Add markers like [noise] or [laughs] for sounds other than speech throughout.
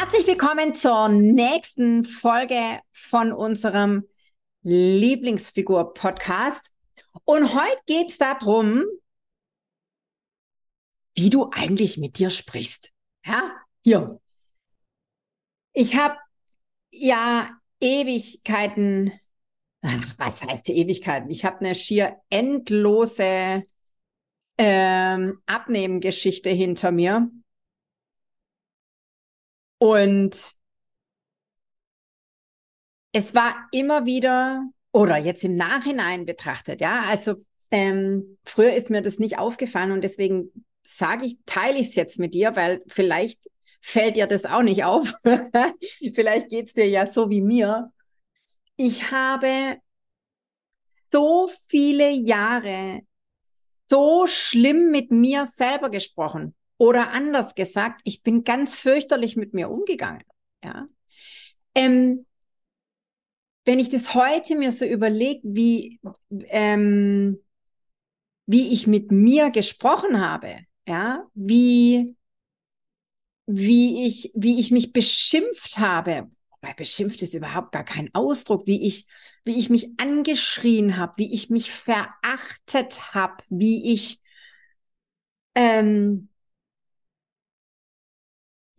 Herzlich willkommen zur nächsten Folge von unserem Lieblingsfigur-Podcast. Und heute geht es darum, wie du eigentlich mit dir sprichst. Ja, hier. Ich habe ja Ewigkeiten, ach, was heißt die Ewigkeiten? Ich habe eine schier endlose ähm, Abnehmgeschichte hinter mir. Und es war immer wieder, oder jetzt im Nachhinein betrachtet, ja, also ähm, früher ist mir das nicht aufgefallen und deswegen sage ich, teile ich es jetzt mit dir, weil vielleicht fällt dir das auch nicht auf. [laughs] vielleicht geht es dir ja so wie mir. Ich habe so viele Jahre so schlimm mit mir selber gesprochen. Oder anders gesagt, ich bin ganz fürchterlich mit mir umgegangen. Ja. Ähm, wenn ich das heute mir so überlege, wie, ähm, wie ich mit mir gesprochen habe, ja, wie, wie ich, wie ich mich beschimpft habe, weil beschimpft ist überhaupt gar kein Ausdruck, wie ich, wie ich mich angeschrien habe, wie ich mich verachtet habe, wie ich ähm,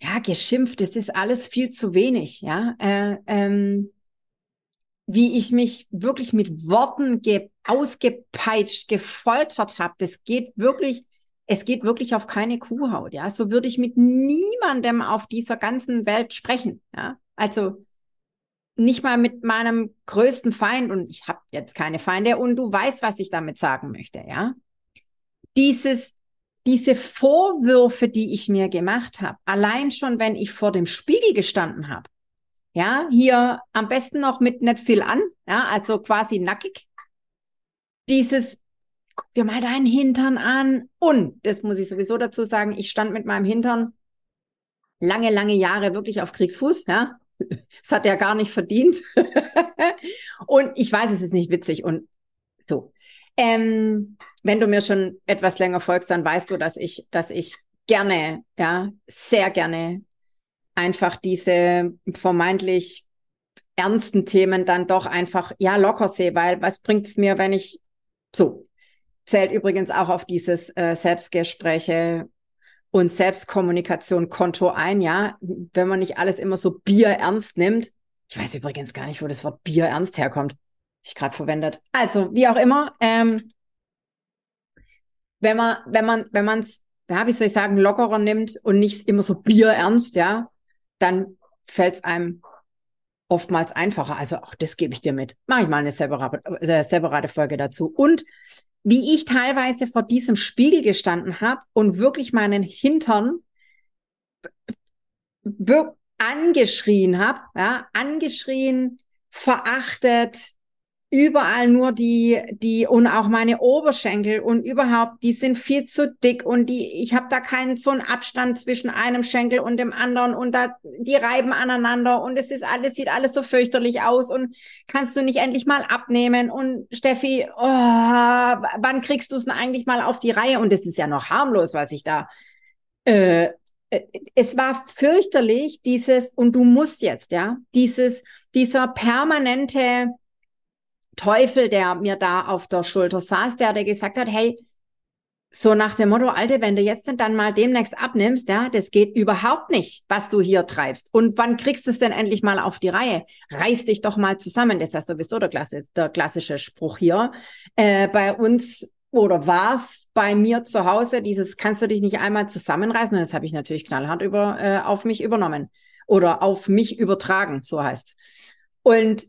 ja, geschimpft, das ist alles viel zu wenig, ja. Äh, ähm, wie ich mich wirklich mit Worten ge ausgepeitscht, gefoltert habe, das geht wirklich, es geht wirklich auf keine Kuhhaut, ja. So würde ich mit niemandem auf dieser ganzen Welt sprechen, ja. Also nicht mal mit meinem größten Feind und ich habe jetzt keine Feinde und du weißt, was ich damit sagen möchte, ja. Dieses diese Vorwürfe, die ich mir gemacht habe, allein schon, wenn ich vor dem Spiegel gestanden habe, ja, hier am besten noch mit nicht viel an, ja, also quasi nackig. Dieses, guck dir mal deinen Hintern an. Und, das muss ich sowieso dazu sagen, ich stand mit meinem Hintern lange, lange Jahre wirklich auf Kriegsfuß, ja. [laughs] Das hat er gar nicht verdient. [laughs] und ich weiß, es ist nicht witzig und so. Ähm, wenn du mir schon etwas länger folgst, dann weißt du, dass ich, dass ich gerne, ja, sehr gerne einfach diese vermeintlich ernsten Themen dann doch einfach, ja, locker sehe, weil was bringt es mir, wenn ich so, zählt übrigens auch auf dieses äh, Selbstgespräche und Selbstkommunikation Konto ein, ja, wenn man nicht alles immer so bierernst nimmt. Ich weiß übrigens gar nicht, wo das Wort bierernst herkommt ich gerade verwendet. Also, wie auch immer, ähm, wenn man, wenn man, wenn man es, ja, wie soll ich sagen, lockerer nimmt und nicht immer so bierernst, ja, dann fällt es einem oftmals einfacher. Also auch das gebe ich dir mit. Mache ich mal eine separate, äh, separate Folge dazu. Und wie ich teilweise vor diesem Spiegel gestanden habe und wirklich meinen Hintern angeschrien habe, ja, angeschrien, verachtet, überall nur die die und auch meine Oberschenkel und überhaupt die sind viel zu dick und die ich habe da keinen so einen Abstand zwischen einem Schenkel und dem anderen und da die reiben aneinander und es ist alles sieht alles so fürchterlich aus und kannst du nicht endlich mal abnehmen und Steffi oh, wann kriegst du es denn eigentlich mal auf die Reihe? Und es ist ja noch harmlos was ich da äh, äh, es war fürchterlich dieses und du musst jetzt ja dieses dieser permanente Teufel, der mir da auf der Schulter saß, der, der gesagt hat, hey, so nach dem Motto, Alte, wenn du jetzt dann mal demnächst abnimmst, ja, das geht überhaupt nicht, was du hier treibst. Und wann kriegst du es denn endlich mal auf die Reihe? Reiß dich doch mal zusammen. Das ist ja sowieso der, Klasse, der klassische Spruch hier. Äh, bei uns oder war es bei mir zu Hause, dieses kannst du dich nicht einmal zusammenreißen? Und das habe ich natürlich knallhart über, äh, auf mich übernommen oder auf mich übertragen, so heißt. Und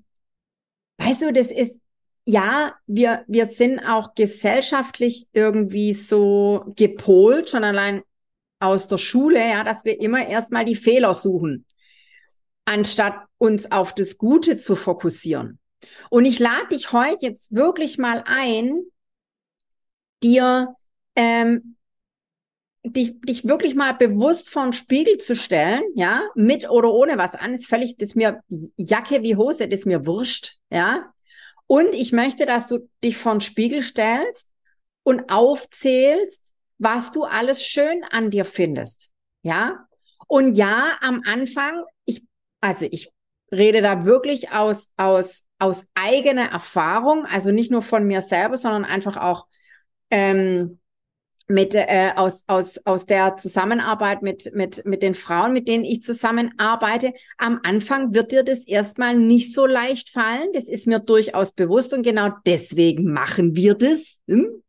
weißt du, das ist, ja, wir, wir sind auch gesellschaftlich irgendwie so gepolt, schon allein aus der Schule, ja, dass wir immer erstmal die Fehler suchen. anstatt uns auf das Gute zu fokussieren. Und ich lade dich heute jetzt wirklich mal ein, dir ähm, dich, dich wirklich mal bewusst vor den Spiegel zu stellen, ja, mit oder ohne was an, ist völlig, das ist mir Jacke wie Hose, das ist mir wurscht, ja. Und ich möchte, dass du dich vor den Spiegel stellst und aufzählst, was du alles schön an dir findest, ja. Und ja, am Anfang, ich, also ich rede da wirklich aus, aus, aus eigener Erfahrung, also nicht nur von mir selber, sondern einfach auch ähm, mit äh, aus aus aus der Zusammenarbeit mit mit mit den Frauen, mit denen ich zusammenarbeite. Am Anfang wird dir das erstmal nicht so leicht fallen. Das ist mir durchaus bewusst und genau deswegen machen wir das. Hm?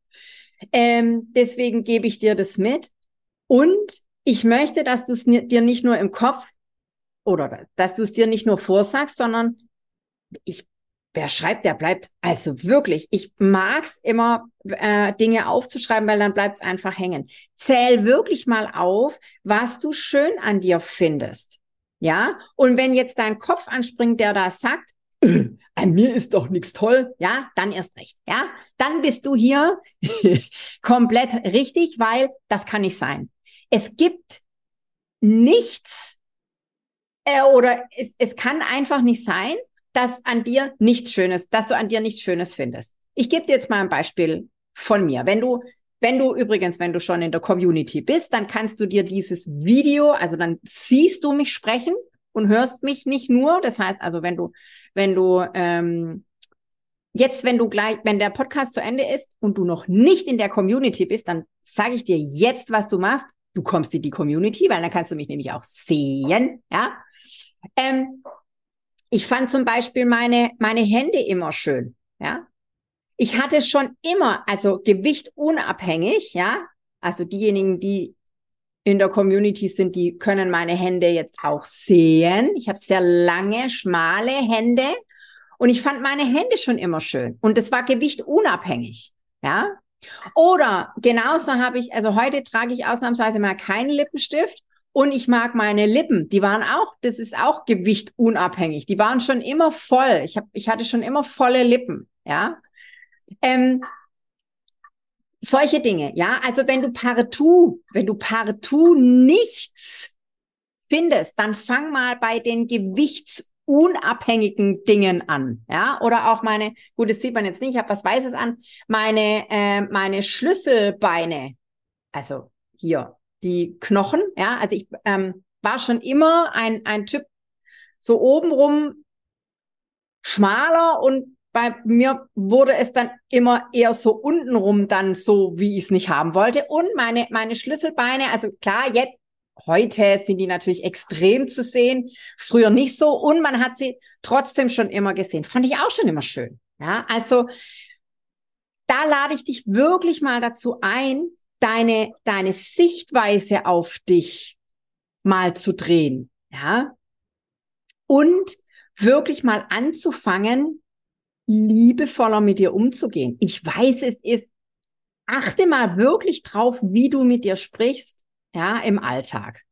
Ähm, deswegen gebe ich dir das mit und ich möchte, dass du es dir nicht nur im Kopf oder dass du es dir nicht nur vorsagst, sondern ich wer schreibt, der bleibt. Also wirklich, ich mag's immer, äh, Dinge aufzuschreiben, weil dann bleibt's einfach hängen. Zähl wirklich mal auf, was du schön an dir findest. Ja, und wenn jetzt dein Kopf anspringt, der da sagt, [clears throat] an mir ist doch nichts toll, ja, dann erst recht, ja, dann bist du hier [laughs] komplett richtig, weil das kann nicht sein. Es gibt nichts äh, oder es, es kann einfach nicht sein, dass an dir nichts Schönes, dass du an dir nichts Schönes findest. Ich gebe dir jetzt mal ein Beispiel von mir. Wenn du, wenn du übrigens, wenn du schon in der Community bist, dann kannst du dir dieses Video, also dann siehst du mich sprechen und hörst mich nicht nur. Das heißt also, wenn du, wenn du ähm, jetzt, wenn du gleich, wenn der Podcast zu Ende ist und du noch nicht in der Community bist, dann sage ich dir jetzt, was du machst. Du kommst in die Community, weil dann kannst du mich nämlich auch sehen, ja. Ähm, ich fand zum Beispiel meine, meine Hände immer schön, ja. Ich hatte schon immer, also Gewicht unabhängig, ja. Also diejenigen, die in der Community sind, die können meine Hände jetzt auch sehen. Ich habe sehr lange, schmale Hände und ich fand meine Hände schon immer schön. Und das war Gewicht unabhängig, ja. Oder genauso habe ich, also heute trage ich ausnahmsweise mal keinen Lippenstift und ich mag meine Lippen. Die waren auch, das ist auch Gewicht unabhängig. Die waren schon immer voll. Ich, hab, ich hatte schon immer volle Lippen. Ja. Ähm, solche Dinge, ja. Also wenn du partout, wenn du partout nichts findest, dann fang mal bei den gewichtsunabhängigen Dingen an, ja. Oder auch meine, gut, das sieht man jetzt nicht, ich habe was Weißes an, meine, äh, meine Schlüsselbeine, also hier, die Knochen. Ja, also ich ähm, war schon immer ein, ein Typ so obenrum schmaler und bei mir wurde es dann immer eher so untenrum dann so, wie ich es nicht haben wollte. Und meine, meine Schlüsselbeine, also klar, jetzt, heute sind die natürlich extrem zu sehen, früher nicht so. Und man hat sie trotzdem schon immer gesehen. Fand ich auch schon immer schön. Ja, also da lade ich dich wirklich mal dazu ein, deine, deine Sichtweise auf dich mal zu drehen, ja. Und wirklich mal anzufangen, liebevoller mit dir umzugehen. Ich weiß, es ist, achte mal wirklich drauf, wie du mit dir sprichst, ja, im Alltag.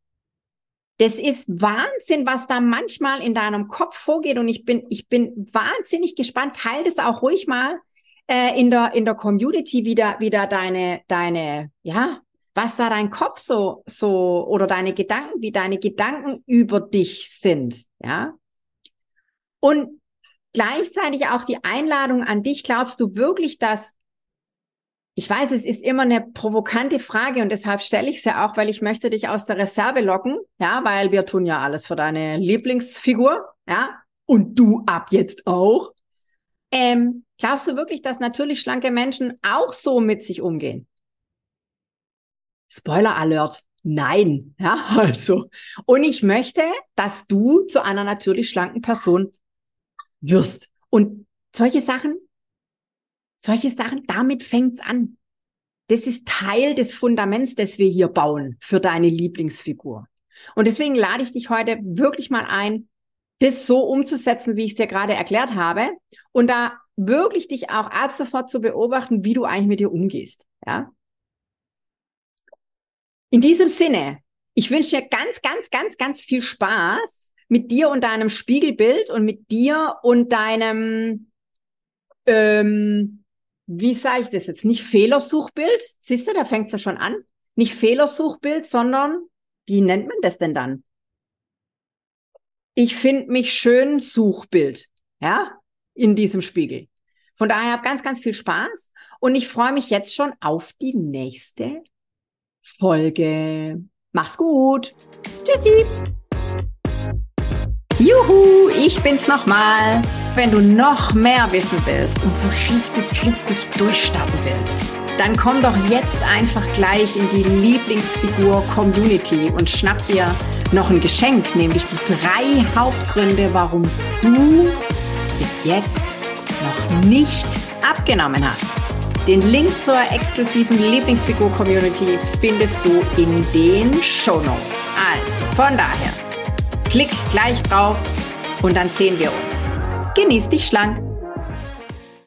Das ist Wahnsinn, was da manchmal in deinem Kopf vorgeht und ich bin, ich bin wahnsinnig gespannt. Teil das auch ruhig mal äh, in der in der Community wieder wieder deine deine ja was da dein Kopf so so oder deine Gedanken wie deine Gedanken über dich sind ja und gleichzeitig auch die Einladung an dich glaubst du wirklich dass ich weiß, es ist immer eine provokante Frage und deshalb stelle ich sie auch, weil ich möchte dich aus der Reserve locken, ja, weil wir tun ja alles für deine Lieblingsfigur, ja, und du ab jetzt auch. Ähm, glaubst du wirklich, dass natürlich schlanke Menschen auch so mit sich umgehen? Spoiler Alert. Nein, [laughs] ja, also. Und ich möchte, dass du zu einer natürlich schlanken Person wirst. Und solche Sachen, solche Sachen, damit fängt's an. Das ist Teil des Fundaments, das wir hier bauen für deine Lieblingsfigur. Und deswegen lade ich dich heute wirklich mal ein, das so umzusetzen, wie ich es dir gerade erklärt habe. Und da wirklich dich auch ab sofort zu beobachten, wie du eigentlich mit dir umgehst. Ja. In diesem Sinne, ich wünsche dir ganz, ganz, ganz, ganz viel Spaß mit dir und deinem Spiegelbild und mit dir und deinem, ähm, wie sage ich das jetzt, nicht Fehlersuchbild? Siehst du, da fängst du schon an. Nicht Fehlersuchbild, sondern, wie nennt man das denn dann? Ich finde mich schön Suchbild, ja, in diesem Spiegel. Von daher habe ganz, ganz viel Spaß und ich freue mich jetzt schon auf die nächste Folge. Mach's gut. Tschüssi. Juhu, ich bin's nochmal. Wenn du noch mehr wissen willst und so richtig, richtig durchstarten willst, dann komm doch jetzt einfach gleich in die Lieblingsfigur Community und schnapp dir noch ein Geschenk, nämlich die drei Hauptgründe, warum du bis jetzt noch nicht abgenommen hast. Den Link zur exklusiven Lieblingsfigur-Community findest du in den Show Notes. Also von daher, klick gleich drauf und dann sehen wir uns. Genieß dich schlank.